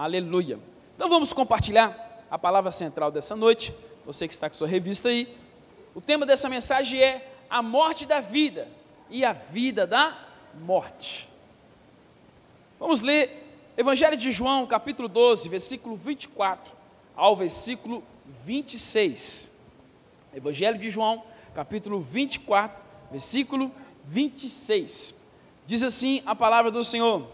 Aleluia. Então vamos compartilhar a palavra central dessa noite. Você que está com sua revista aí. O tema dessa mensagem é a morte da vida e a vida da morte. Vamos ler Evangelho de João, capítulo 12, versículo 24 ao versículo 26. Evangelho de João, capítulo 24, versículo 26. Diz assim a palavra do Senhor: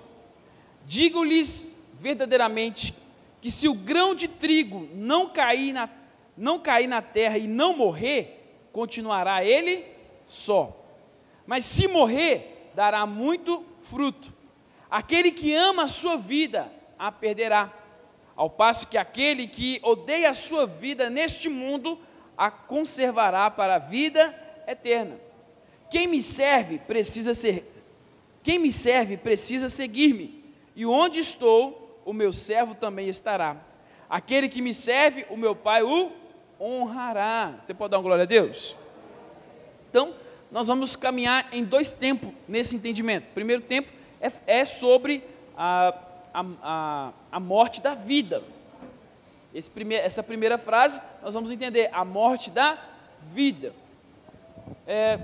Digo-lhes verdadeiramente que se o grão de trigo não cair na, não cair na terra e não morrer, continuará ele só. Mas se morrer, dará muito fruto. Aquele que ama a sua vida a perderá, ao passo que aquele que odeia a sua vida neste mundo a conservará para a vida eterna. Quem me serve precisa ser quem me serve precisa seguir-me, e onde estou, o meu servo também estará. Aquele que me serve, o meu Pai o honrará. Você pode dar uma glória a Deus? Então, nós vamos caminhar em dois tempos nesse entendimento. O primeiro tempo é, é sobre a, a, a, a, morte da vida. Prime, essa primeira frase, nós vamos entender a morte da vida. É,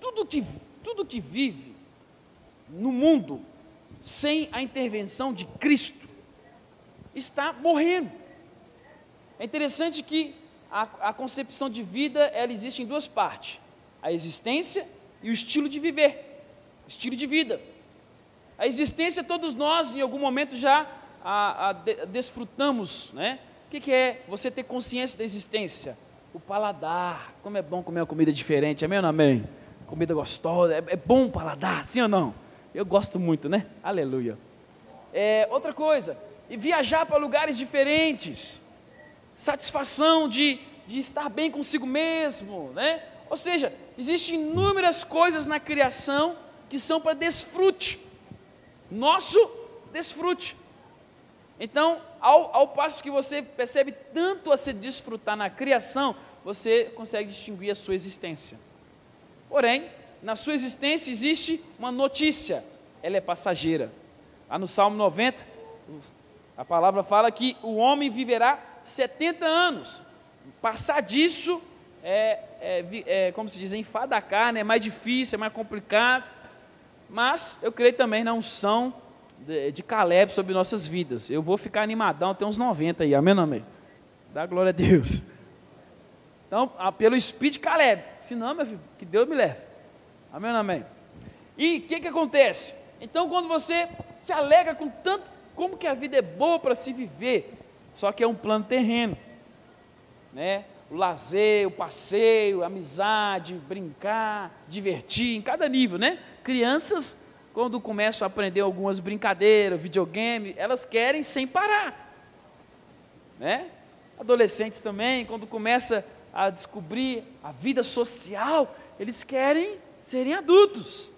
tudo, que, tudo que vive no mundo sem a intervenção de Cristo está morrendo. É interessante que a, a, concepção de vida ela existe em duas partes: a existência e o estilo de viver, estilo de vida. A existência todos nós em algum momento já a, a de, desfrutamos, né? O que, que é você ter consciência da existência? O paladar, como é bom comer uma comida diferente, amém ou não amém? Comida gostosa, é, é bom o paladar, sim ou não? Eu gosto muito, né? Aleluia. É, outra coisa, e viajar para lugares diferentes, satisfação de, de estar bem consigo mesmo, né? Ou seja, existem inúmeras coisas na criação que são para desfrute, nosso desfrute. Então, ao, ao passo que você percebe tanto a se desfrutar na criação, você consegue distinguir a sua existência. Porém, na sua existência existe uma notícia, ela é passageira. Lá no Salmo 90, a palavra fala que o homem viverá 70 anos. Passar disso é, é, é como se diz, enfada a carne, é mais difícil, é mais complicado. Mas eu creio também na unção de, de Caleb sobre nossas vidas. Eu vou ficar animadão até uns 90 aí, amém amém? Dá glória a Deus. Então, pelo Espírito de Caleb. Se não, meu filho, que Deus me leve. Amém ou amém? E o que, que acontece? Então, quando você se alegra com tanto, como que a vida é boa para se viver, só que é um plano terreno, né? O lazer, o passeio, a amizade, brincar, divertir, em cada nível, né? Crianças, quando começam a aprender algumas brincadeiras, videogame, elas querem sem parar, né? Adolescentes também, quando começa a descobrir a vida social, eles querem serem adultos.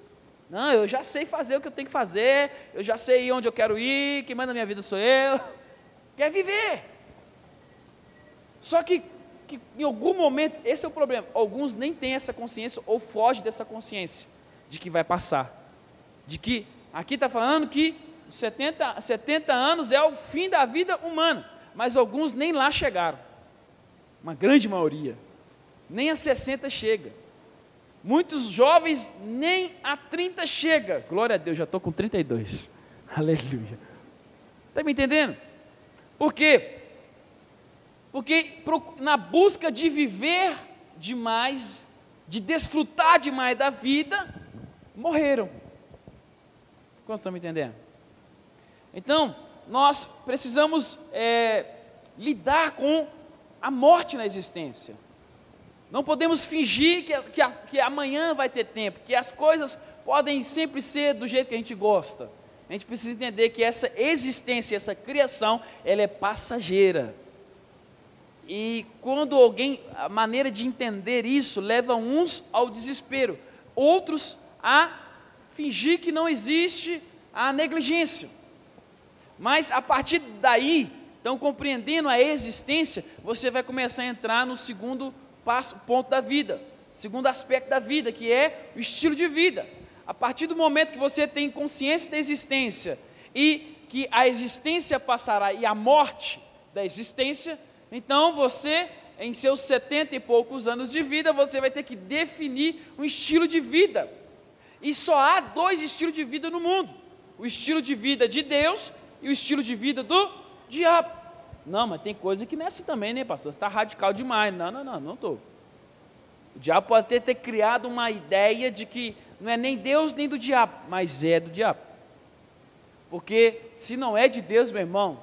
Não, eu já sei fazer o que eu tenho que fazer, eu já sei onde eu quero ir, quem manda na minha vida sou eu. Quer viver. Só que, que em algum momento, esse é o problema, alguns nem têm essa consciência ou fogem dessa consciência de que vai passar. De que, aqui está falando que 70, 70 anos é o fim da vida humana, mas alguns nem lá chegaram. Uma grande maioria. Nem a 60 chega. Muitos jovens nem a 30 chega. Glória a Deus, já estou com 32. Aleluia. Está me entendendo? Por quê? Porque na busca de viver demais, de desfrutar demais da vida, morreram. Como estão me entendendo? Então, nós precisamos é, lidar com a morte na existência. Não podemos fingir que, que, que amanhã vai ter tempo, que as coisas podem sempre ser do jeito que a gente gosta. A gente precisa entender que essa existência, essa criação, ela é passageira. E quando alguém, a maneira de entender isso leva uns ao desespero, outros a fingir que não existe a negligência. Mas a partir daí, então compreendendo a existência, você vai começar a entrar no segundo passo, ponto da vida, segundo aspecto da vida, que é o estilo de vida. A partir do momento que você tem consciência da existência e que a existência passará e a morte da existência, então você, em seus setenta e poucos anos de vida, você vai ter que definir um estilo de vida. E só há dois estilos de vida no mundo: o estilo de vida de Deus e o estilo de vida do diabo. Não, mas tem coisa que não é assim também, né, pastor? Você está radical demais. Não, não, não, não estou. O diabo pode até ter criado uma ideia de que não é nem Deus nem do diabo, mas é do diabo. Porque se não é de Deus, meu irmão,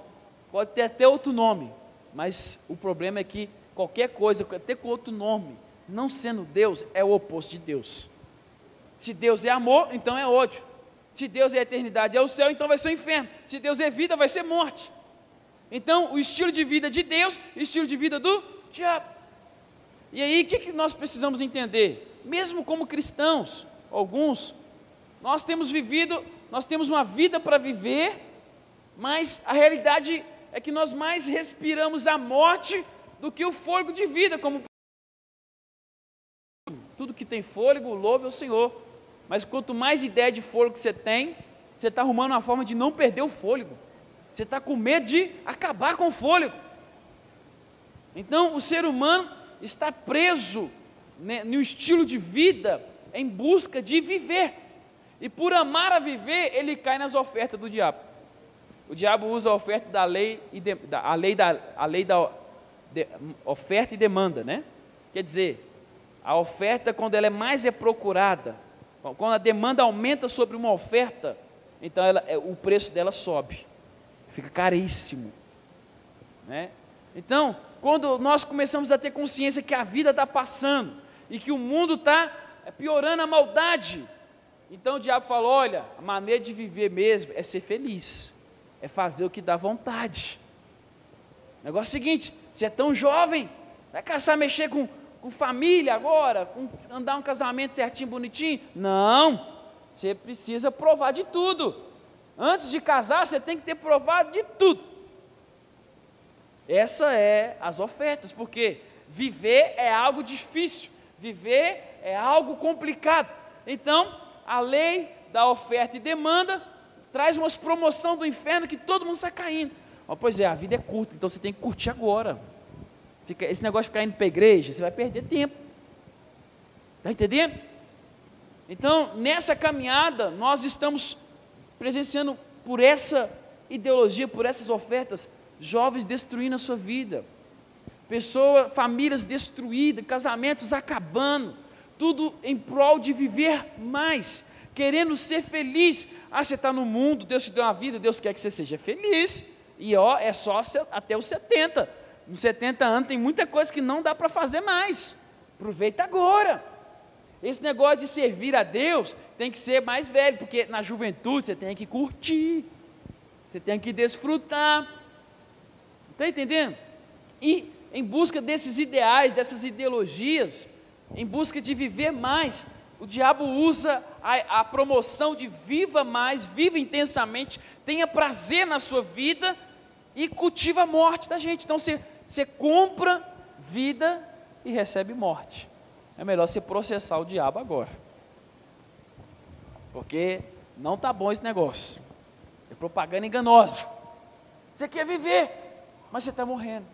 pode ter até outro nome, mas o problema é que qualquer coisa, até com outro nome, não sendo Deus, é o oposto de Deus. Se Deus é amor, então é ódio. Se Deus é eternidade, é o céu, então vai ser o inferno. Se Deus é vida, vai ser morte. Então, o estilo de vida de Deus o estilo de vida do diabo. E aí, o que, que nós precisamos entender? Mesmo como cristãos, alguns, nós temos vivido, nós temos uma vida para viver, mas a realidade é que nós mais respiramos a morte do que o fôlego de vida, como tudo que tem fôlego, louve ao Senhor. Mas quanto mais ideia de fôlego você tem, você está arrumando uma forma de não perder o fôlego. Você está com medo de acabar com o fôlego. Então, o ser humano está preso né, no estilo de vida em busca de viver. E por amar a viver, ele cai nas ofertas do diabo. O diabo usa a oferta da lei e de, da, a lei da a lei da de, oferta e demanda, né? Quer dizer, a oferta quando ela é mais é procurada, quando a demanda aumenta sobre uma oferta, então ela, é, o preço dela sobe fica caríssimo. Né? Então, quando nós começamos a ter consciência que a vida está passando e que o mundo está piorando a maldade, então o diabo falou: olha, a maneira de viver mesmo é ser feliz, é fazer o que dá vontade. Negócio é seguinte: você é tão jovem, vai caçar, mexer com, com família agora, com, andar um casamento certinho, bonitinho? Não, você precisa provar de tudo. Antes de casar, você tem que ter provado de tudo. Essa é as ofertas, porque viver é algo difícil, viver é algo complicado. Então, a lei da oferta e demanda traz umas promoção do inferno que todo mundo está caindo. Oh, pois é, a vida é curta, então você tem que curtir agora. Fica, esse negócio de ficar indo para a igreja, você vai perder tempo. Está entendendo? Então, nessa caminhada, nós estamos presenciando por essa ideologia, por essas ofertas, jovens destruindo a sua vida, pessoas, famílias destruídas, casamentos acabando, tudo em prol de viver mais, querendo ser feliz. Ah, você está no mundo, Deus te deu uma vida, Deus quer que você seja feliz. E ó, é só até os 70. Nos 70 anos tem muita coisa que não dá para fazer mais. Aproveita agora. Esse negócio de servir a Deus tem que ser mais velho, porque na juventude você tem que curtir, você tem que desfrutar. Está entendendo? E em busca desses ideais, dessas ideologias, em busca de viver mais, o diabo usa a, a, promoção de viva mais, viva intensamente, tenha prazer na sua vida e cultiva a morte da gente. Então você, você compra vida e recebe morte é melhor você processar o diabo agora. Porque não está bom esse negócio. É propaganda enganosa. Você quer viver, mas você está morrendo.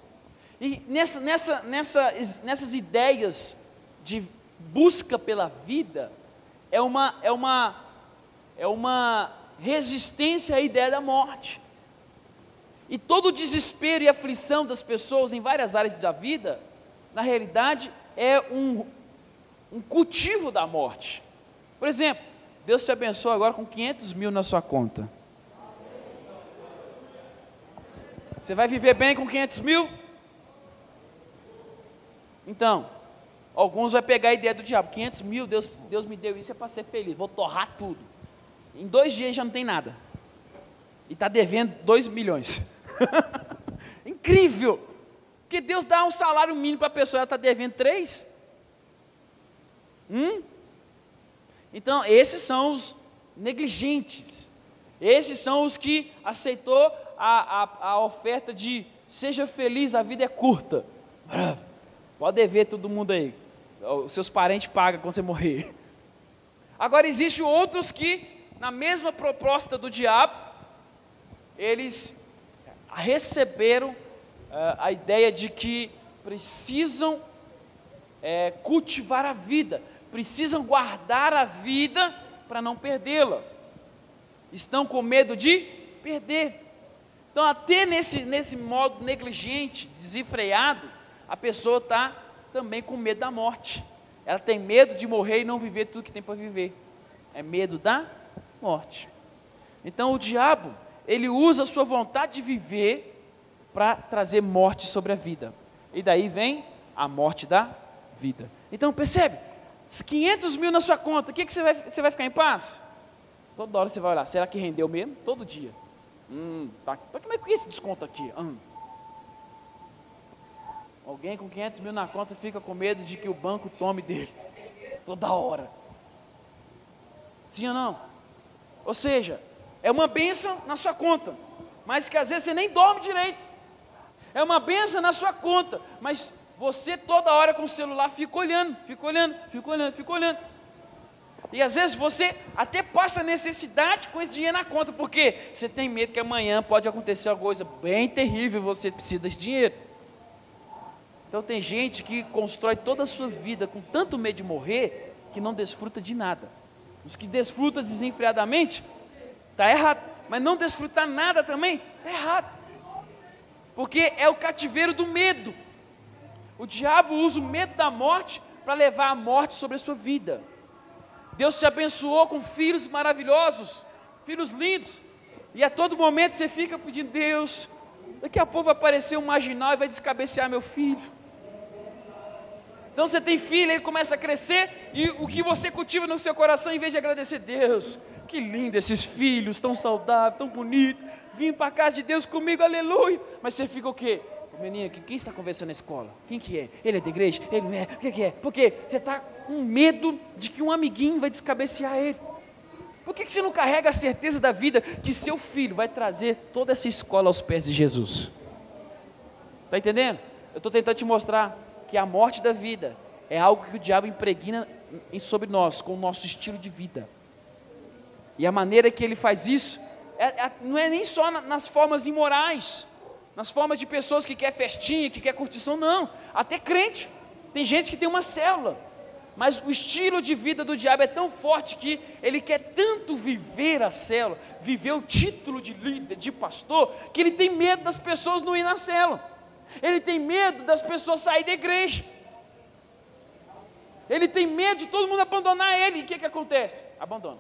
E nessa, nessa, nessa, nessas ideias de busca pela vida, é uma, é uma, é uma resistência à ideia da morte. E todo o desespero e aflição das pessoas em várias áreas da vida, na realidade, é um um cultivo da morte. Por exemplo, Deus te abençoa agora com 500 mil na sua conta. Você vai viver bem com 500 mil? Então, alguns vão pegar a ideia do diabo: 500 mil, Deus, Deus me deu isso é para ser feliz, vou torrar tudo. Em dois dias já não tem nada. E está devendo 2 milhões. Incrível! Porque Deus dá um salário mínimo para a pessoa, ela está devendo 3. Hum? Então, esses são os negligentes. Esses são os que aceitou a, a, a oferta de seja feliz, a vida é curta. Pode ver todo mundo aí. Os seus parentes pagam quando você morrer. Agora existem outros que, na mesma proposta do diabo, eles receberam uh, a ideia de que precisam é, cultivar a vida, precisam guardar a vida para não perdê-la. Estão com medo de perder. Então, até nesse, nesse modo negligente, desenfreado, a pessoa está também com medo da morte. Ela tem medo de morrer e não viver tudo que tem para viver. É medo da morte. Então, o diabo, ele usa a sua vontade de viver para trazer morte sobre a vida. E daí vem a morte da vida. Então, percebe? 500 mil na sua conta, o que, que você, vai, você vai ficar em paz? Toda hora você vai olhar, será que rendeu mesmo? Todo dia. Hum, tá. Como é que é esse desconto aqui? Hum. Alguém com 500 mil na conta fica com medo de que o banco tome dele. Toda hora. Sim ou não? Ou seja, é uma benção na sua conta, mas que às vezes você nem dorme direito. É uma benção na sua conta, mas você toda hora com o celular fica olhando, fica olhando, fica olhando, fica olhando. E às vezes você até passa necessidade com esse dinheiro na conta, porque você tem medo que amanhã pode acontecer alguma coisa bem terrível e você precisa desse dinheiro. Então tem gente que constrói toda a sua vida com tanto medo de morrer que não desfruta de nada. Os que desfrutam desenfreadamente, está errado. Mas não desfrutar nada também, está errado. Porque é o cativeiro do medo. O diabo usa o medo da morte para levar a morte sobre a sua vida. Deus te abençoou com filhos maravilhosos, filhos lindos, e a todo momento você fica pedindo, Deus, daqui a pouco vai aparecer um marginal e vai descabecear meu filho. Então você tem filho, ele começa a crescer, e o que você cultiva no seu coração, em vez de agradecer, Deus, que lindo esses filhos, tão saudáveis, tão bonitos, vim para a casa de Deus comigo, aleluia. Mas você fica o quê? Menina, quem está conversando na escola? Quem que é? Ele é da igreja? Ele não é? O que, que é? Porque você está com medo de que um amiguinho vai descabecear ele. Por que, que você não carrega a certeza da vida que seu filho vai trazer toda essa escola aos pés de Jesus? Está entendendo? Eu estou tentando te mostrar que a morte da vida é algo que o diabo impregna sobre nós, com o nosso estilo de vida. E a maneira que ele faz isso é, é, não é nem só na, nas formas imorais, nas formas de pessoas que quer festinha, que quer curtição, não. Até crente. Tem gente que tem uma célula, mas o estilo de vida do diabo é tão forte que ele quer tanto viver a célula, viver o título de líder, de pastor, que ele tem medo das pessoas não ir na célula. Ele tem medo das pessoas saírem da igreja. Ele tem medo de todo mundo abandonar ele. E o que, que acontece? Abandona.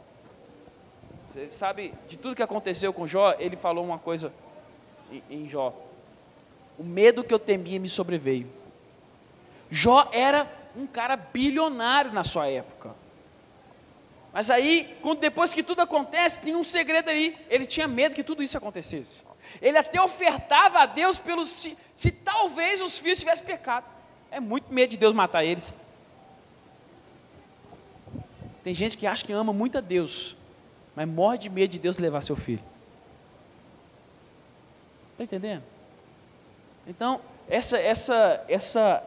Você sabe de tudo que aconteceu com Jó, ele falou uma coisa em, Jó. O medo que eu temia me sobreveio. Jó era um cara bilionário na sua época. Mas aí, depois que tudo acontece, tem um segredo ali. Ele tinha medo que tudo isso acontecesse. Ele até ofertava a Deus pelo se, se talvez os filhos tivessem pecado. É muito medo de Deus matar eles. Tem gente que acha que ama muito a Deus, mas morre de medo de Deus levar seu filho. Está entendendo? Então, essa, essa, essa,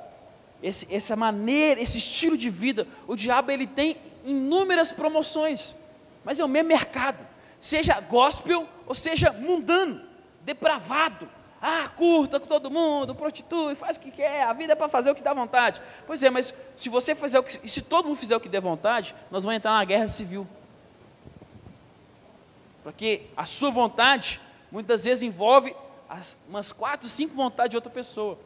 esse, essa maneira, esse estilo de vida, o diabo ele tem inúmeras promoções, mas é o mesmo mercado, seja gospel ou seja mundano, depravado. Ah, curta com todo mundo, prostitui, faz o que quer, a vida é para fazer o que dá vontade. Pois é, mas se você fizer o que, se todo mundo fizer o que der vontade, nós vamos entrar numa guerra civil. Porque a sua vontade muitas vezes envolve as, umas quatro, cinco vontades de outra pessoa.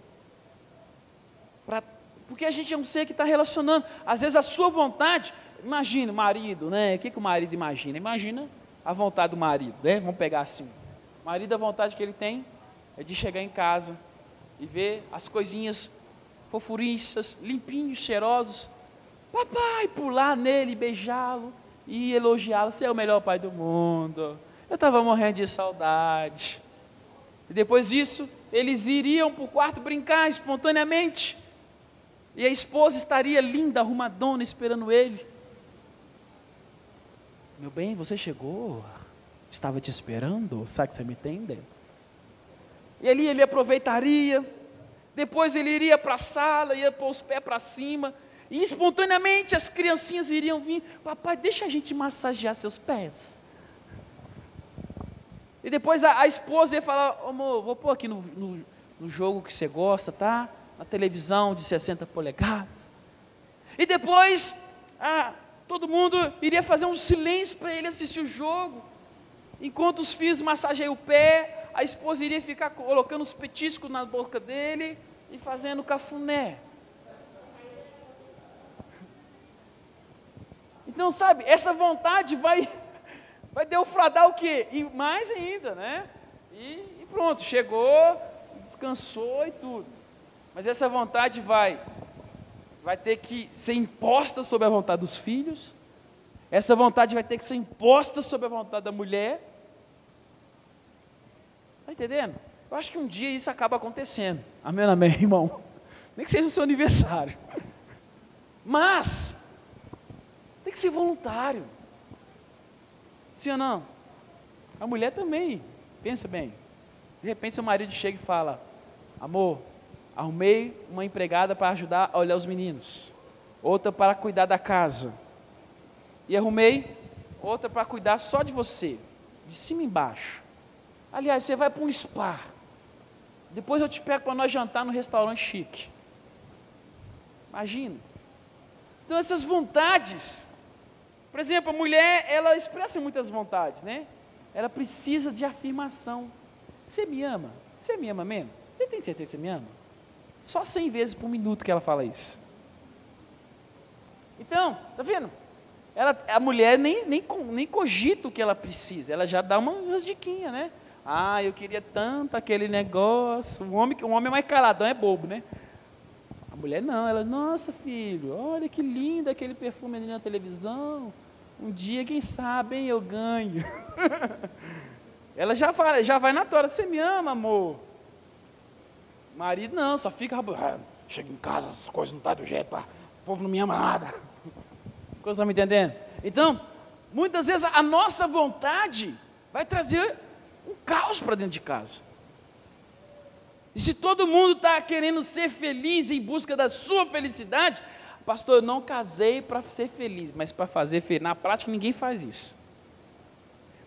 Pra, porque a gente é um ser que está relacionando. Às vezes a sua vontade, imagina, marido, né? O que, que o marido imagina? Imagina a vontade do marido, né? Vamos pegar assim. O marido, a vontade que ele tem é de chegar em casa e ver as coisinhas fofuriças, limpinhos, cheirosos. Papai, pular nele, beijá-lo e elogiá-lo. Você é o melhor pai do mundo. Eu estava morrendo de saudade. E depois disso, eles iriam para o quarto brincar espontaneamente. E a esposa estaria linda, arrumadona, esperando ele. Meu bem, você chegou? Estava te esperando? Sabe que você me entende? E ali ele aproveitaria. Depois ele iria para a sala, ia pôr os pés para cima. E espontaneamente as criancinhas iriam vir. Papai, deixa a gente massagear seus pés. E depois a, a esposa ia falar, amor, vou pôr aqui no, no, no jogo que você gosta, tá? Na televisão de 60 polegadas. E depois, todo mundo iria fazer um silêncio para ele assistir o jogo. Enquanto os filhos massageiam o pé, a esposa iria ficar colocando os petiscos na boca dele e fazendo cafuné. Então, sabe, essa vontade vai, vai defraudar o quê? E mais ainda, né? E, e pronto, chegou, descansou e tudo. Mas essa vontade vai, vai ter que ser imposta sobre a vontade dos filhos. Essa vontade vai ter que ser imposta sobre a vontade da mulher. Está entendendo? Eu acho que um dia isso acaba acontecendo. Amém, amém, irmão? Nem que seja o seu aniversário. Mas, tem que ser voluntário. Sim ou não? A mulher também. Pensa bem. De repente seu marido chega e fala: Amor, arrumei uma empregada para ajudar a olhar os meninos, outra para cuidar da casa, e arrumei outra para cuidar só de você, de cima e embaixo. Aliás, você vai para um spa. Depois eu te pego para nós jantar no restaurante chique. Imagina. Então essas vontades por exemplo, a mulher, ela expressa muitas vontades, né? Ela precisa de afirmação. Você me ama? Você me ama mesmo? Você tem certeza que você me ama? Só 100 vezes por minuto que ela fala isso. Então, tá vendo? Ela, a mulher nem, nem, nem cogita o que ela precisa, ela já dá uma, umas diquinhas, né? Ah, eu queria tanto aquele negócio. O homem, o homem mais caladão é bobo, né? Mulher não, ela, nossa filho, olha que lindo aquele perfume ali na televisão. Um dia, quem sabe, hein, eu ganho. ela já, fala, já vai na tora, você me ama, amor? Marido não, só fica. Ah, chega em casa, as coisas não estão tá do jeito, pá. o povo não me ama nada. Estão me entendendo? Então, muitas vezes a nossa vontade vai trazer um caos para dentro de casa. E se todo mundo está querendo ser feliz em busca da sua felicidade, pastor, eu não casei para ser feliz, mas para fazer feliz. Na prática, ninguém faz isso.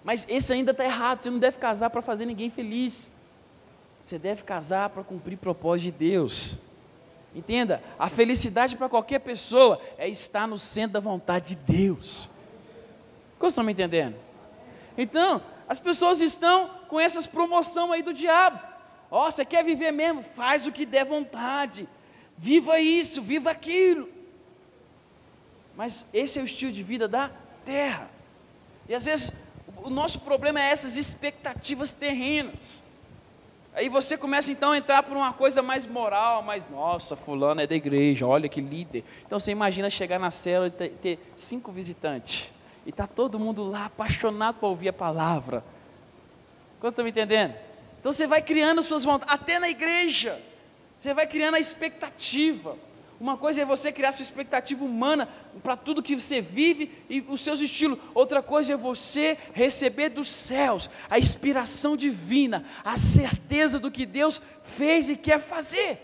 Mas esse ainda está errado. Você não deve casar para fazer ninguém feliz. Você deve casar para cumprir propósito de Deus. Entenda, a felicidade para qualquer pessoa é estar no centro da vontade de Deus. Como me entendendo? Então, as pessoas estão com essas promoção aí do diabo. Ó, oh, você quer viver mesmo? Faz o que der vontade. Viva isso, viva aquilo. Mas esse é o estilo de vida da terra. E às vezes o nosso problema é essas expectativas terrenas. Aí você começa então a entrar por uma coisa mais moral, mais nossa, fulano é da igreja, olha que líder. Então você imagina chegar na cela e ter, cinco visitantes. E tá todo mundo lá apaixonado por ouvir a palavra. Quanto estão me entendendo? Então você vai criando suas vontades, até na igreja. Você vai criando a expectativa. Uma coisa é você criar sua expectativa humana para tudo que você vive e os seus estilos. Outra coisa é você receber dos céus a inspiração divina, a certeza do que Deus fez e quer fazer.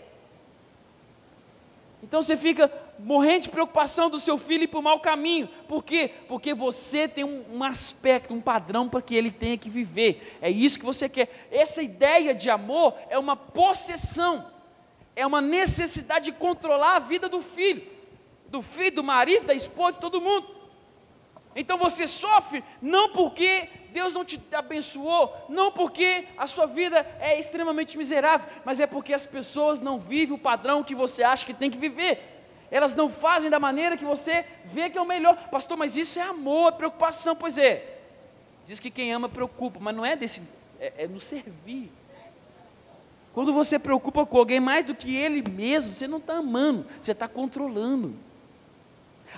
Então você fica morrendo de preocupação do seu filho ir para o mau caminho. Por quê? Porque você tem um, um aspecto, um padrão para que ele tenha que viver. É isso que você quer. Essa ideia de amor é uma possessão, é uma necessidade de controlar a vida do filho, do filho, do marido, da esposa, de todo mundo. Então você sofre não porque Deus não te abençoou, não porque a sua vida é extremamente miserável, mas é porque as pessoas não vivem o padrão que você acha que tem que viver. Elas não fazem da maneira que você vê que é o melhor. Pastor, mas isso é amor, é preocupação. Pois é. Diz que quem ama preocupa, mas não é desse, é, é no servir. Quando você preocupa com alguém mais do que ele mesmo, você não está amando, você está controlando.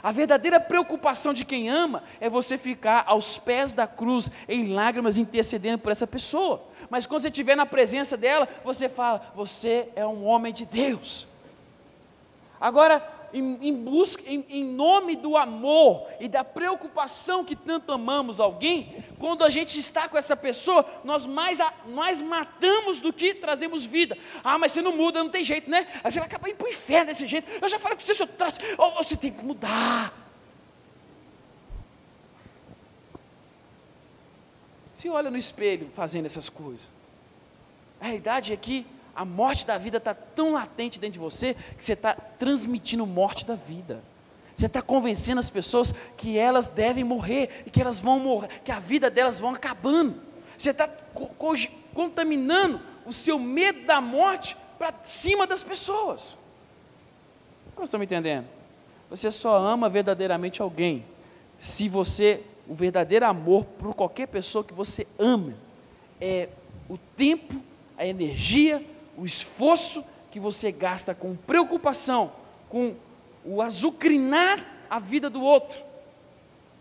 A verdadeira preocupação de quem ama é você ficar aos pés da cruz, em lágrimas, intercedendo por essa pessoa. Mas quando você estiver na presença dela, você fala: Você é um homem de Deus. Agora, em, em busca, em, em, nome do amor e da preocupação que tanto amamos alguém, quando a gente está com essa pessoa, nós mais, mais matamos do que trazemos vida. Ah, mas você não muda, não tem jeito, né? Aí você vai acabar indo para o inferno desse jeito. Eu já falei com você, se eu traço, oh, você tem que mudar. Se olha no espelho fazendo essas coisas. A realidade é que a morte da vida está tão latente dentro de você que você está transmitindo morte da vida. Você está convencendo as pessoas que elas devem morrer e que elas vão morrer, que a vida delas vão acabando. Você está co contaminando o seu medo da morte para cima das pessoas. Vocês estão me entendendo? Você só ama verdadeiramente alguém se você, o verdadeiro amor por qualquer pessoa que você ama, é o tempo, a energia, o esforço que você gasta com preocupação, com o azucrinar a vida do outro,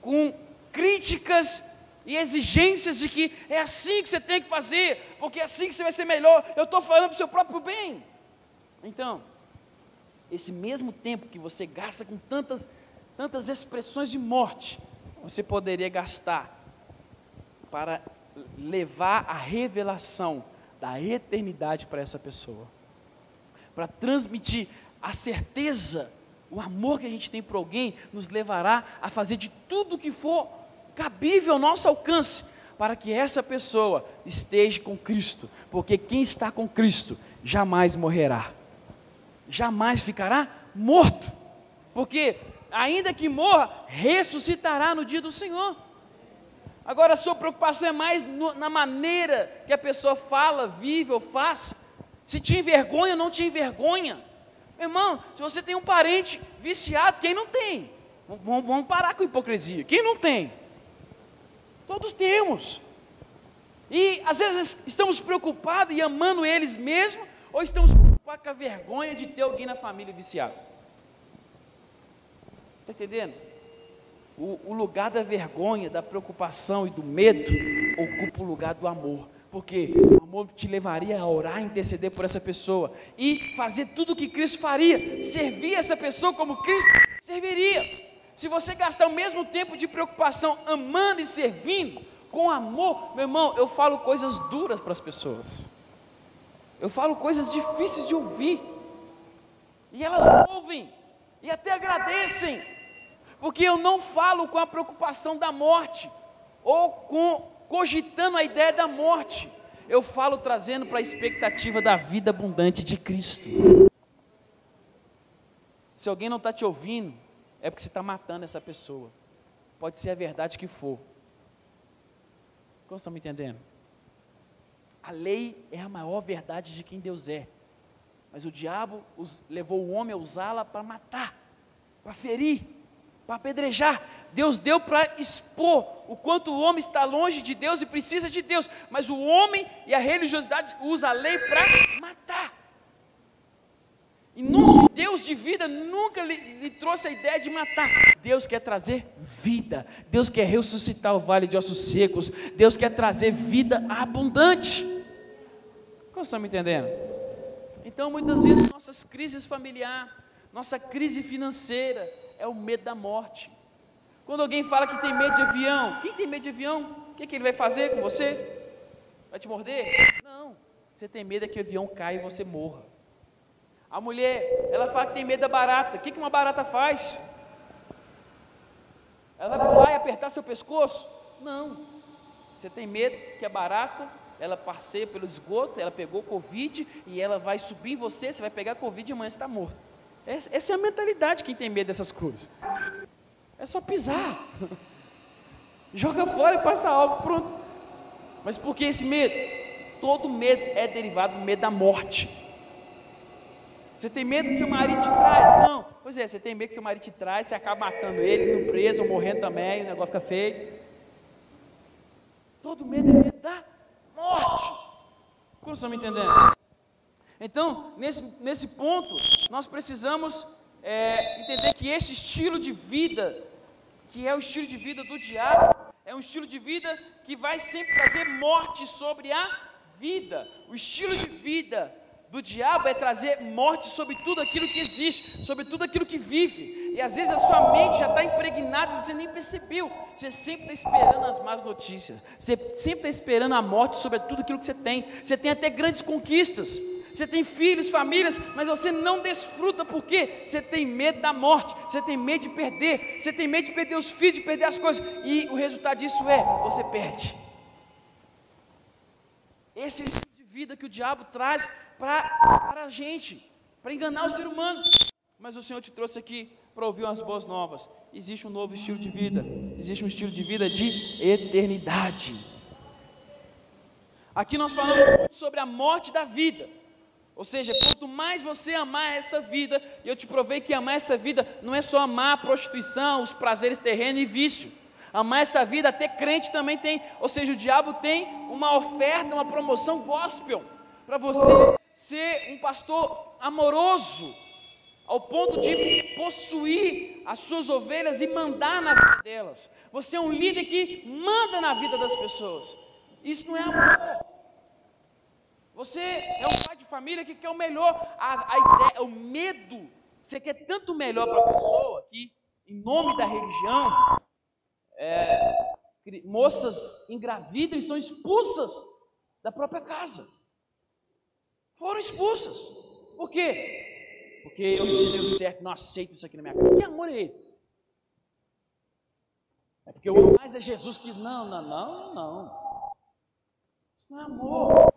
com críticas e exigências de que é assim que você tem que fazer, porque é assim que você vai ser melhor. Eu estou falando para o seu próprio bem. Então, esse mesmo tempo que você gasta com tantas, tantas expressões de morte, você poderia gastar para levar a revelação da eternidade para essa pessoa, para transmitir a certeza, o amor que a gente tem por alguém, nos levará a fazer de tudo o que for cabível ao nosso alcance, para que essa pessoa esteja com Cristo, porque quem está com Cristo jamais morrerá, jamais ficará morto, porque ainda que morra, ressuscitará no dia do Senhor. Agora a sua preocupação é mais no, na maneira que a pessoa fala, vive ou faz. Se te envergonha ou não te envergonha. Irmão, se você tem um parente viciado, quem não tem? Vamos, vamos parar com a hipocrisia. Quem não tem? Todos temos. E às vezes estamos preocupados e amando eles mesmo, ou estamos preocupados com a vergonha de ter alguém na família viciado. Está entendendo? O, o lugar da vergonha, da preocupação e do medo ocupa o lugar do amor. Porque o amor te levaria a orar, interceder por essa pessoa e fazer tudo o que Cristo faria, servir essa pessoa como Cristo serviria. Se você gastar o mesmo tempo de preocupação amando e servindo, com amor, meu irmão, eu falo coisas duras para as pessoas. Eu falo coisas difíceis de ouvir. E elas ouvem e até agradecem porque eu não falo com a preocupação da morte, ou com cogitando a ideia da morte, eu falo trazendo para a expectativa da vida abundante de Cristo. Se alguém não está te ouvindo, é porque você está matando essa pessoa. Pode ser a verdade que for. Como estão me entendendo? A lei é a maior verdade de quem Deus é. Mas o diabo levou o homem a usá-la para matar, para ferir para apedrejar. Deus deu para expor o quanto o homem está longe de Deus e precisa de Deus, mas o homem e a religiosidade usa a lei para matar. E nunca, Deus de vida nunca lhe, lhe, trouxe a ideia de matar. Deus quer trazer vida. Deus quer ressuscitar o vale de ossos secos. Deus quer trazer vida abundante. Como estão me entendendo? Então, muitas vezes, nossas crises familiares, nossa crise financeira, é o medo da morte. Quando alguém fala que tem medo de avião, quem tem medo de avião? O que, que ele vai fazer com você? Vai te morder? Não. Você tem medo é que o avião caia e você morra. A mulher, ela fala que tem medo da barata. O que, que uma barata faz? Ela vai pular e apertar seu pescoço? Não. Você tem medo que a barata, ela passeia pelo esgoto, ela pegou Covid e ela vai subir em você, você vai pegar Covid e amanhã você está morto. Essa é a mentalidade de quem tem medo dessas coisas. É só pisar. Joga fora e passa algo, pronto. Mas por que esse medo? Todo medo é derivado do medo da morte. Você tem medo que seu marido te trai? Não. Pois é, você tem medo que seu marido te trai, você acaba matando ele, indo preso, ou morrendo também, o negócio fica feio. Todo medo é medo da morte. Como estão me entendendo? Então, nesse, nesse ponto, nós precisamos é, entender que esse estilo de vida, que é o estilo de vida do diabo, é um estilo de vida que vai sempre trazer morte sobre a vida. O estilo de vida do diabo é trazer morte sobre tudo aquilo que existe, sobre tudo aquilo que vive. E às vezes a sua mente já está impregnada e você nem percebeu. Você sempre está esperando as más notícias. Você sempre está esperando a morte sobre tudo aquilo que você tem. Você tem até grandes conquistas você tem filhos, famílias, mas você não desfruta porque você tem medo da morte, você tem medo de perder, você tem medo de perder os filhos, de perder as coisas, e o resultado disso é: você perde. Esse estilo de vida que o diabo traz para a gente, para enganar o ser humano. Mas o Senhor te trouxe aqui para ouvir umas boas novas. Existe um novo estilo de vida, existe um estilo de vida de eternidade. Aqui nós falamos sobre a morte da vida. Ou seja, quanto mais você amar essa vida, e eu te provei que amar essa vida não é só amar a prostituição, os prazeres terrenos e vício. Amar essa vida, até crente também tem. Ou seja, o diabo tem uma oferta, uma promoção gospel para você ser um pastor amoroso, ao ponto de possuir as suas ovelhas e mandar na vida delas. Você é um líder que manda na vida das pessoas. Isso não é amor. Você é um pai de família que quer o melhor. A, a ideia, o medo, você quer tanto melhor para a pessoa que, em nome da religião, é, moças engravidam e são expulsas da própria casa. Foram expulsas. Por quê? Porque eu ensinei o certo, não aceito isso aqui na minha casa. Que amor é esse? É porque o mais é Jesus que. Não, não, não, não. Isso não é amor.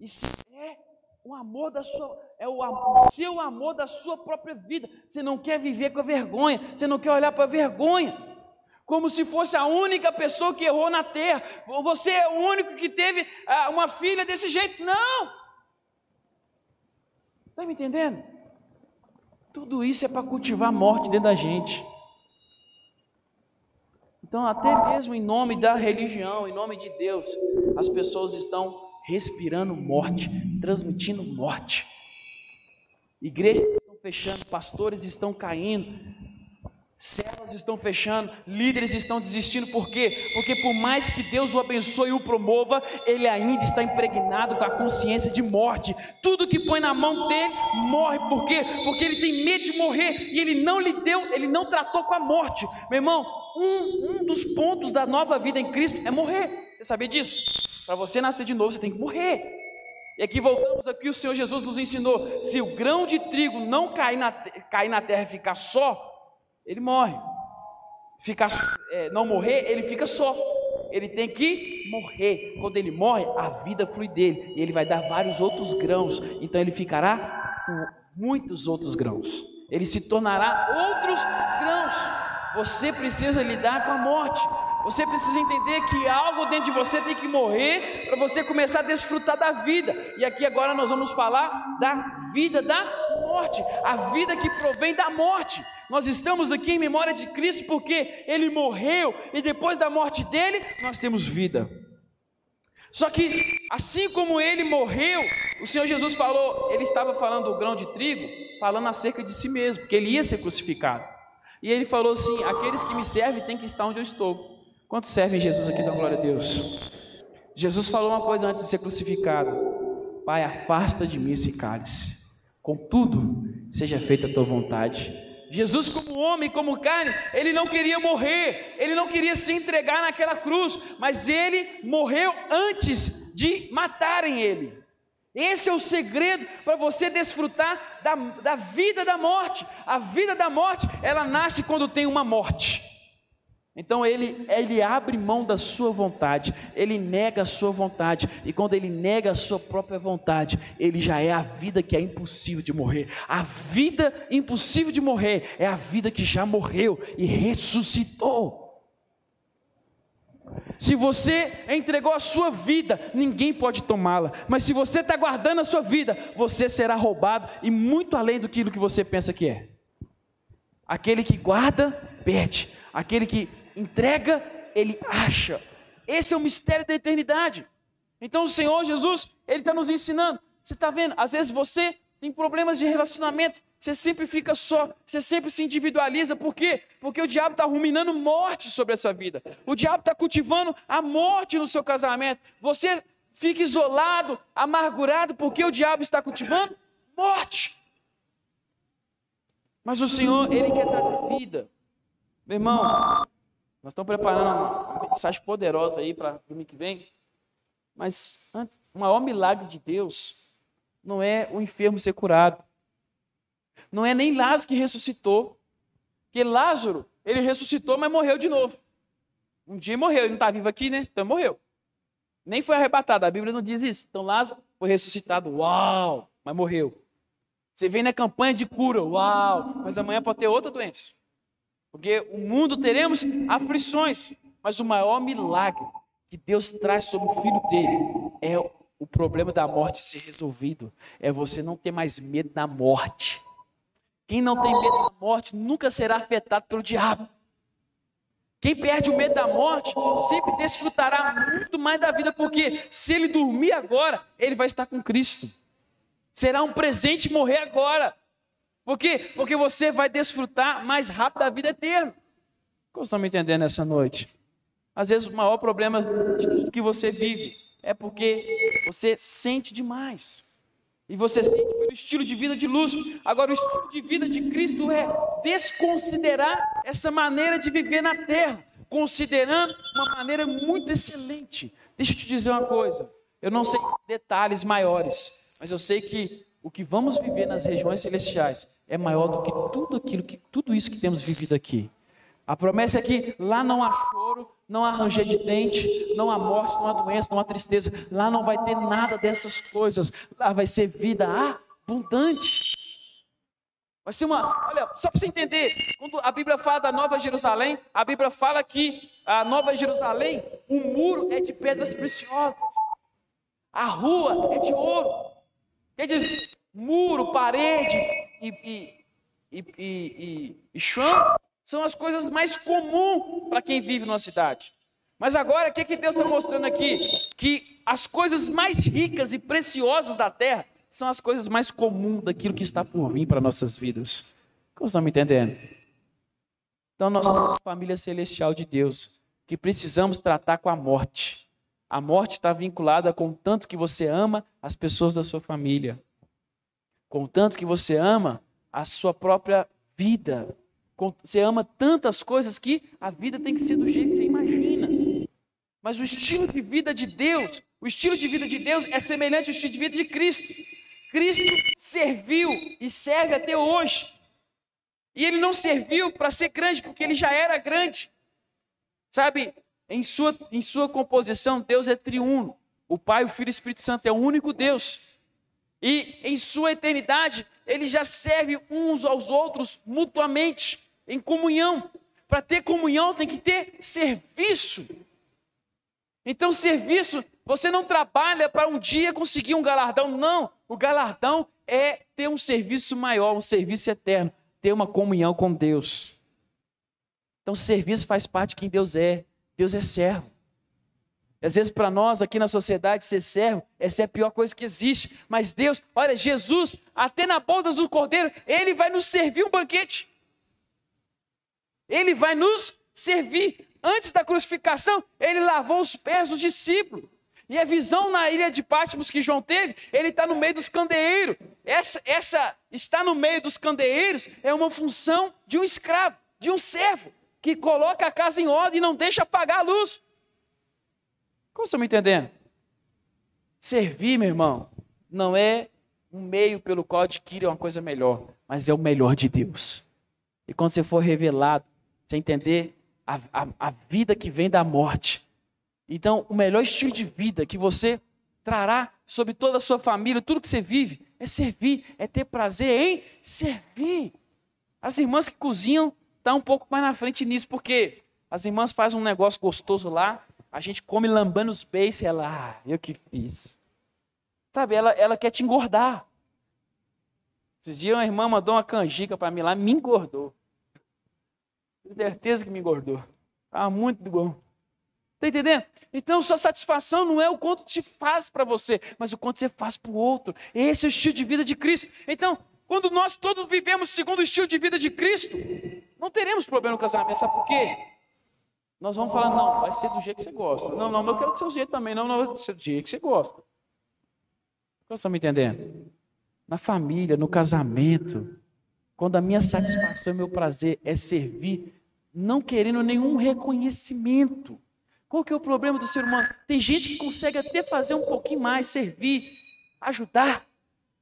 Isso é o amor da sua, é o, o, seu amor da sua própria vida. Você não quer viver com a vergonha, você não quer olhar para a vergonha, como se fosse a única pessoa que errou na terra. Você é o único que teve ah, uma filha desse jeito. Não! Está me entendendo? Tudo isso é para cultivar a morte dentro da gente. Então, até mesmo em nome da religião, em nome de Deus, as pessoas estão respirando morte, transmitindo morte. Igrejas estão fechando, pastores estão caindo, células estão fechando, líderes estão desistindo, por quê? Porque por mais que Deus o abençoe e o promova, ele ainda está impregnado com a consciência de morte. Tudo que põe na mão dele morre, por quê? Porque ele tem medo de morrer e ele não lhe deu, ele não tratou com a morte. Meu irmão, um, um dos pontos da nova vida em Cristo é morrer. Você sabia disso? Para você nascer de novo, você tem que morrer. E aqui voltamos aqui, o Senhor Jesus nos ensinou: se o grão de trigo não cair na, cair na terra e ficar só, ele morre. Ficar, é, não morrer, ele fica só. Ele tem que morrer. Quando ele morre, a vida flui dele. E ele vai dar vários outros grãos. Então ele ficará com muitos outros grãos. Ele se tornará outros grãos. Você precisa lidar com a morte. Você precisa entender que algo dentro de você tem que morrer para você começar a desfrutar da vida. E aqui agora nós vamos falar da vida da morte, a vida que provém da morte. Nós estamos aqui em memória de Cristo porque ele morreu e depois da morte dele nós temos vida. Só que assim como ele morreu, o Senhor Jesus falou, ele estava falando do grão de trigo, falando acerca de si mesmo, que ele ia ser crucificado. E ele falou assim: aqueles que me servem têm que estar onde eu estou. Quantos servem Jesus aqui? Dá glória a Deus. Jesus falou uma coisa antes de ser crucificado: Pai, afasta de mim esse cálice. Contudo, seja feita a tua vontade. Jesus, como homem, como carne, ele não queria morrer, ele não queria se entregar naquela cruz, mas ele morreu antes de matarem ele. Esse é o segredo para você desfrutar da, da vida da morte. A vida da morte, ela nasce quando tem uma morte. Então ele, ele abre mão da sua vontade, ele nega a sua vontade, e quando ele nega a sua própria vontade, ele já é a vida que é impossível de morrer. A vida impossível de morrer é a vida que já morreu e ressuscitou. Se você entregou a sua vida, ninguém pode tomá-la. Mas se você está guardando a sua vida, você será roubado e muito além do que você pensa que é. Aquele que guarda, perde. Aquele que entrega, ele acha. Esse é o mistério da eternidade. Então o Senhor Jesus, ele está nos ensinando. Você está vendo? Às vezes você tem problemas de relacionamento, você sempre fica só, você sempre se individualiza. Por quê? Porque o diabo está ruminando morte sobre essa vida. O diabo está cultivando a morte no seu casamento. Você fica isolado, amargurado, porque o diabo está cultivando morte. Mas o Senhor, Ele quer trazer vida. Meu irmão, nós estamos preparando uma mensagem poderosa aí para domingo que vem. Mas o maior milagre de Deus não é o enfermo ser curado. Não é nem Lázaro que ressuscitou. Porque Lázaro, ele ressuscitou, mas morreu de novo. Um dia morreu, ele não está vivo aqui, né? Então morreu. Nem foi arrebatado, a Bíblia não diz isso. Então Lázaro foi ressuscitado, uau, mas morreu. Você vem na campanha de cura, uau, mas amanhã pode ter outra doença. Porque o mundo teremos aflições, mas o maior milagre que Deus traz sobre o filho dele é o problema da morte ser resolvido. É você não ter mais medo da morte. Quem não tem medo da morte nunca será afetado pelo diabo. Quem perde o medo da morte sempre desfrutará muito mais da vida, porque se ele dormir agora, ele vai estar com Cristo. Será um presente morrer agora. Por quê? Porque você vai desfrutar mais rápido da vida eterna. Como estão me entendendo nessa noite? Às vezes o maior problema de tudo que você vive é porque você sente demais. E você sente pelo estilo de vida de luz. Agora, o estilo de vida de Cristo é desconsiderar essa maneira de viver na terra, considerando uma maneira muito excelente. Deixa eu te dizer uma coisa. Eu não sei detalhes maiores, mas eu sei que o que vamos viver nas regiões celestiais é maior do que tudo aquilo que tudo isso que temos vivido aqui. A promessa é que lá não há choro, não há ranger de dente, não há morte, não há doença, não há tristeza. Lá não vai ter nada dessas coisas. Lá vai ser vida abundante. Vai ser uma. Olha, só para você entender, quando a Bíblia fala da Nova Jerusalém, a Bíblia fala que a Nova Jerusalém, o muro é de pedras preciosas, a rua é de ouro. Quer dizer, muro, parede e, e, e, e, e chão são as coisas mais comuns para quem vive numa cidade. Mas agora, o que, que Deus está mostrando aqui? Que as coisas mais ricas e preciosas da terra são as coisas mais comuns daquilo que está por vir para nossas vidas. Como estão me entendendo? Então, nós somos família celestial de Deus, que precisamos tratar com a morte. A morte está vinculada com o tanto que você ama as pessoas da sua família, com o tanto que você ama a sua própria vida, você ama tantas coisas que a vida tem que ser do jeito que você imagina. Mas o estilo de vida de Deus, o estilo de vida de Deus é semelhante ao estilo de vida de Cristo. Cristo serviu e serve até hoje. E ele não serviu para ser grande, porque ele já era grande. Sabe, em sua, em sua composição, Deus é triuno. O Pai, o Filho e o Espírito Santo é o único Deus. E em sua eternidade, ele já serve uns aos outros mutuamente em comunhão. Para ter comunhão tem que ter serviço. Então, serviço, você não trabalha para um dia conseguir um galardão, não. O galardão é ter um serviço maior, um serviço eterno, ter uma comunhão com Deus. Então, serviço faz parte de quem Deus é. Deus é servo. Às vezes, para nós aqui na sociedade, ser servo, essa é a pior coisa que existe. Mas Deus, olha, Jesus, até na boda do cordeiro, ele vai nos servir um banquete. Ele vai nos servir. Antes da crucificação, ele lavou os pés dos discípulos. E a visão na ilha de Patmos que João teve, ele está no meio dos candeeiros. Essa, essa estar no meio dos candeeiros é uma função de um escravo, de um servo, que coloca a casa em ordem e não deixa apagar a luz. Como estão me entendendo? Servir, meu irmão, não é um meio pelo qual adquire uma coisa melhor, mas é o melhor de Deus. E quando você for revelado você entender a, a, a vida que vem da morte. Então, o melhor estilo de vida que você trará sobre toda a sua família, tudo que você vive, é servir, é ter prazer em servir. As irmãs que cozinham estão um pouco mais na frente nisso, porque as irmãs fazem um negócio gostoso lá, a gente come lambando os peixes, ela, ah, eu que fiz. Sabe, ela, ela quer te engordar. Esses dias uma irmã mandou uma canjica para mim lá, me engordou. Tenho certeza que me engordou. Estava muito bom. Está entendendo? Então, sua satisfação não é o quanto te faz para você, mas o quanto você faz para o outro. Esse é o estilo de vida de Cristo. Então, quando nós todos vivemos segundo o estilo de vida de Cristo, não teremos problema no casamento. Sabe por quê? Nós vamos falar, não, vai ser do jeito que você gosta. Não, não, eu quero do seu jeito também. Não, não, vai ser do jeito que você gosta. Vocês estão me entendendo? Na família, no casamento, quando a minha satisfação e meu prazer é servir, não querendo nenhum reconhecimento. Qual que é o problema do ser humano? Tem gente que consegue até fazer um pouquinho mais, servir, ajudar,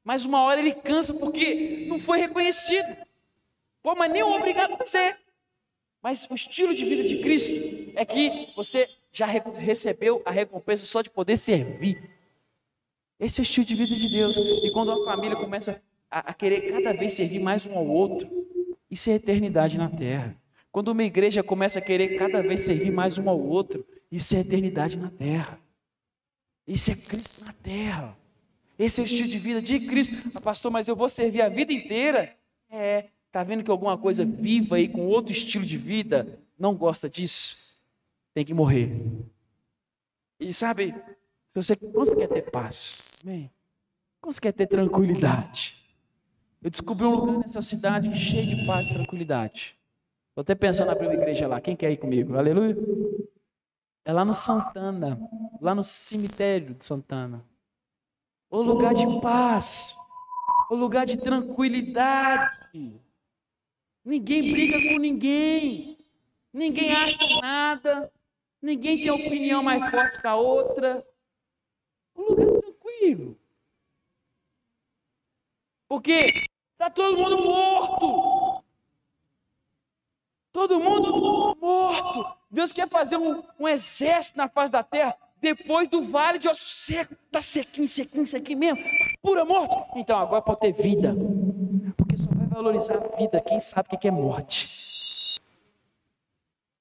mas uma hora ele cansa porque não foi reconhecido. Pô, mas nem obrigado a ser. Mas o estilo de vida de Cristo é que você já recebeu a recompensa só de poder servir. Esse é o estilo de vida de Deus. E quando a família começa a, a querer cada vez servir mais um ao outro, isso é eternidade na terra. Quando uma igreja começa a querer cada vez servir mais um ao outro, isso é eternidade na terra. Isso é Cristo na terra. Esse é o estilo de vida de Cristo. Ah, pastor, mas eu vou servir a vida inteira? É, tá vendo que alguma coisa viva aí com outro estilo de vida não gosta disso? Tem que morrer. E sabe, se você, você quer ter paz, amém? Você quer ter tranquilidade? Eu descobri um lugar nessa cidade cheio de paz e tranquilidade. Estou até pensando abrir uma igreja lá. Quem quer ir comigo? Aleluia. É lá no Santana, lá no cemitério de Santana. O lugar de paz, o lugar de tranquilidade. Ninguém briga com ninguém, ninguém acha nada, ninguém tem opinião mais forte que a outra. Um lugar tranquilo. Porque está todo mundo morto. Todo mundo morto. Deus quer fazer um, um exército na face da terra depois do vale de ossos secos. Está sequinho, sequinho, sequinho mesmo. Pura morte. Então agora pode ter vida. Porque só vai valorizar a vida quem sabe o que é morte.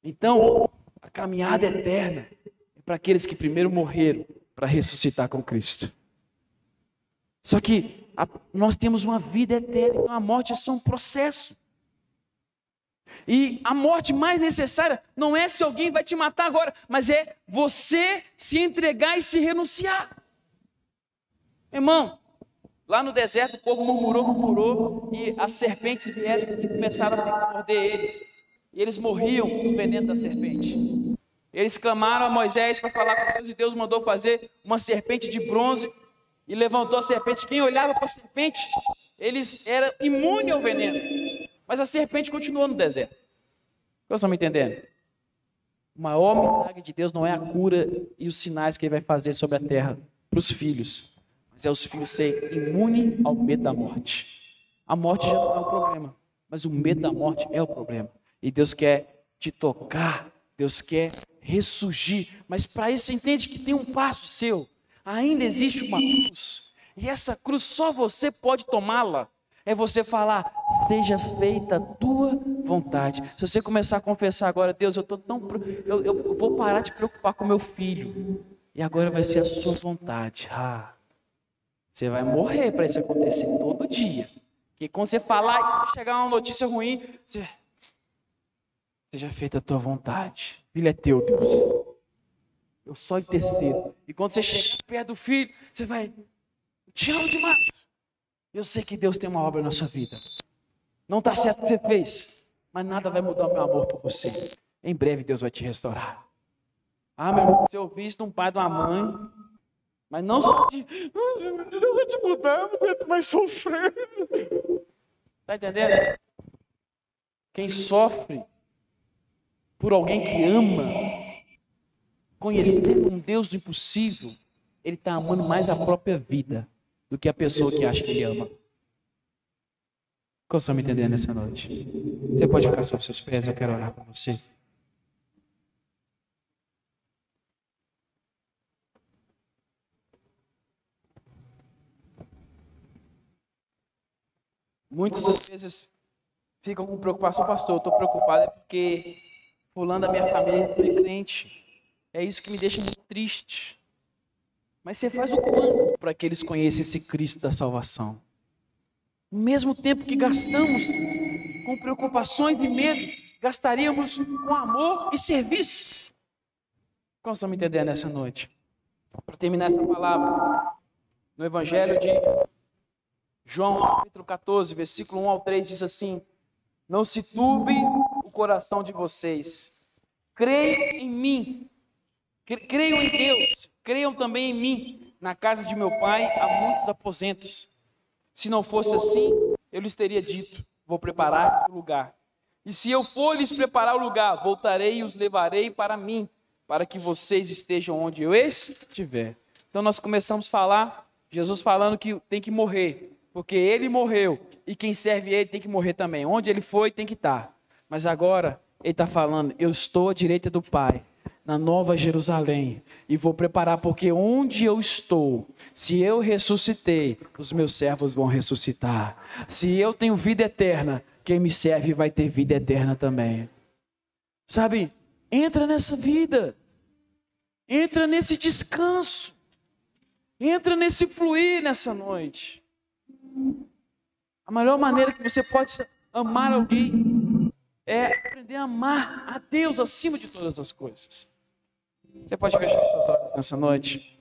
Então, a caminhada eterna é para aqueles que primeiro morreram para ressuscitar com Cristo. Só que a, nós temos uma vida eterna, então a morte é só um processo. E a morte mais necessária não é se alguém vai te matar agora, mas é você se entregar e se renunciar. Irmão, lá no deserto o povo murmurou, murmurou, e as serpentes vieram e começaram a morder eles. E eles morriam do veneno da serpente. Eles clamaram a Moisés para falar com Deus, e Deus mandou fazer uma serpente de bronze e levantou a serpente. Quem olhava para a serpente, eles eram imunes ao veneno. Mas a serpente continuou no deserto. Vocês estão me entendendo? O maior milagre de Deus não é a cura e os sinais que ele vai fazer sobre a terra para os filhos, mas é os filhos serem imunes ao medo da morte. A morte já não é o problema, mas o medo da morte é o problema. E Deus quer te tocar, Deus quer ressurgir, mas para isso você entende que tem um passo seu. Ainda existe uma cruz, e essa cruz só você pode tomá-la é você falar, seja feita a tua vontade. Se você começar a confessar agora, Deus, eu estou tão. Eu, eu, vou parar de preocupar com meu filho. E agora vai ser a sua vontade. Ah, você vai morrer para isso acontecer todo dia. Porque quando você falar isso, chegar uma notícia ruim, você. Seja feita a tua vontade. Filho é teu, Deus. Eu só intercedo. E quando você chega perto do filho, você vai. Eu te amo demais. Eu sei que Deus tem uma obra na sua vida. Não está certo o que você fez, mas nada vai mudar o meu amor por você. Em breve Deus vai te restaurar. Ah, meu irmão, ouviu isso de um pai de uma mãe, mas não só de. Deus vai te mudar, não aguento mais sofrer. Está entendendo? Quem sofre por alguém que ama, conhecer um Deus do impossível, ele está amando mais a própria vida do que a pessoa que acha que ele ama. Como estão me entendendo nessa noite? Você pode ficar sobre seus pés, eu quero orar com você. Muitas vezes ficam com preocupação, pastor. Eu estou preocupado é porque fulano da minha família não é crente. É isso que me deixa muito triste. Mas você faz o quanto para que eles conheçam esse Cristo da salvação? No mesmo tempo que gastamos com preocupações e medo, gastaríamos com amor e serviço. Como estão me entendendo nessa noite? Para terminar essa palavra, no Evangelho de João, capítulo 14, versículo 1 ao 3, diz assim: Não se turbe o coração de vocês, creiam em mim, creiam em Deus, Creiam também em mim. Na casa de meu pai há muitos aposentos. Se não fosse assim, eu lhes teria dito: Vou preparar o lugar. E se eu for lhes preparar o lugar, voltarei e os levarei para mim, para que vocês estejam onde eu estiver. Então nós começamos a falar, Jesus falando que tem que morrer, porque ele morreu e quem serve ele tem que morrer também. Onde ele foi, tem que estar. Mas agora ele está falando: Eu estou à direita do Pai na Nova Jerusalém e vou preparar, porque onde eu estou, se eu ressuscitei, os meus servos vão ressuscitar. Se eu tenho vida eterna, quem me serve vai ter vida eterna também. Sabe, entra nessa vida, entra nesse descanso, entra nesse fluir nessa noite. A melhor maneira que você pode amar alguém é aprender a amar a Deus acima de todas as coisas. Você pode fechar seus olhos nessa noite?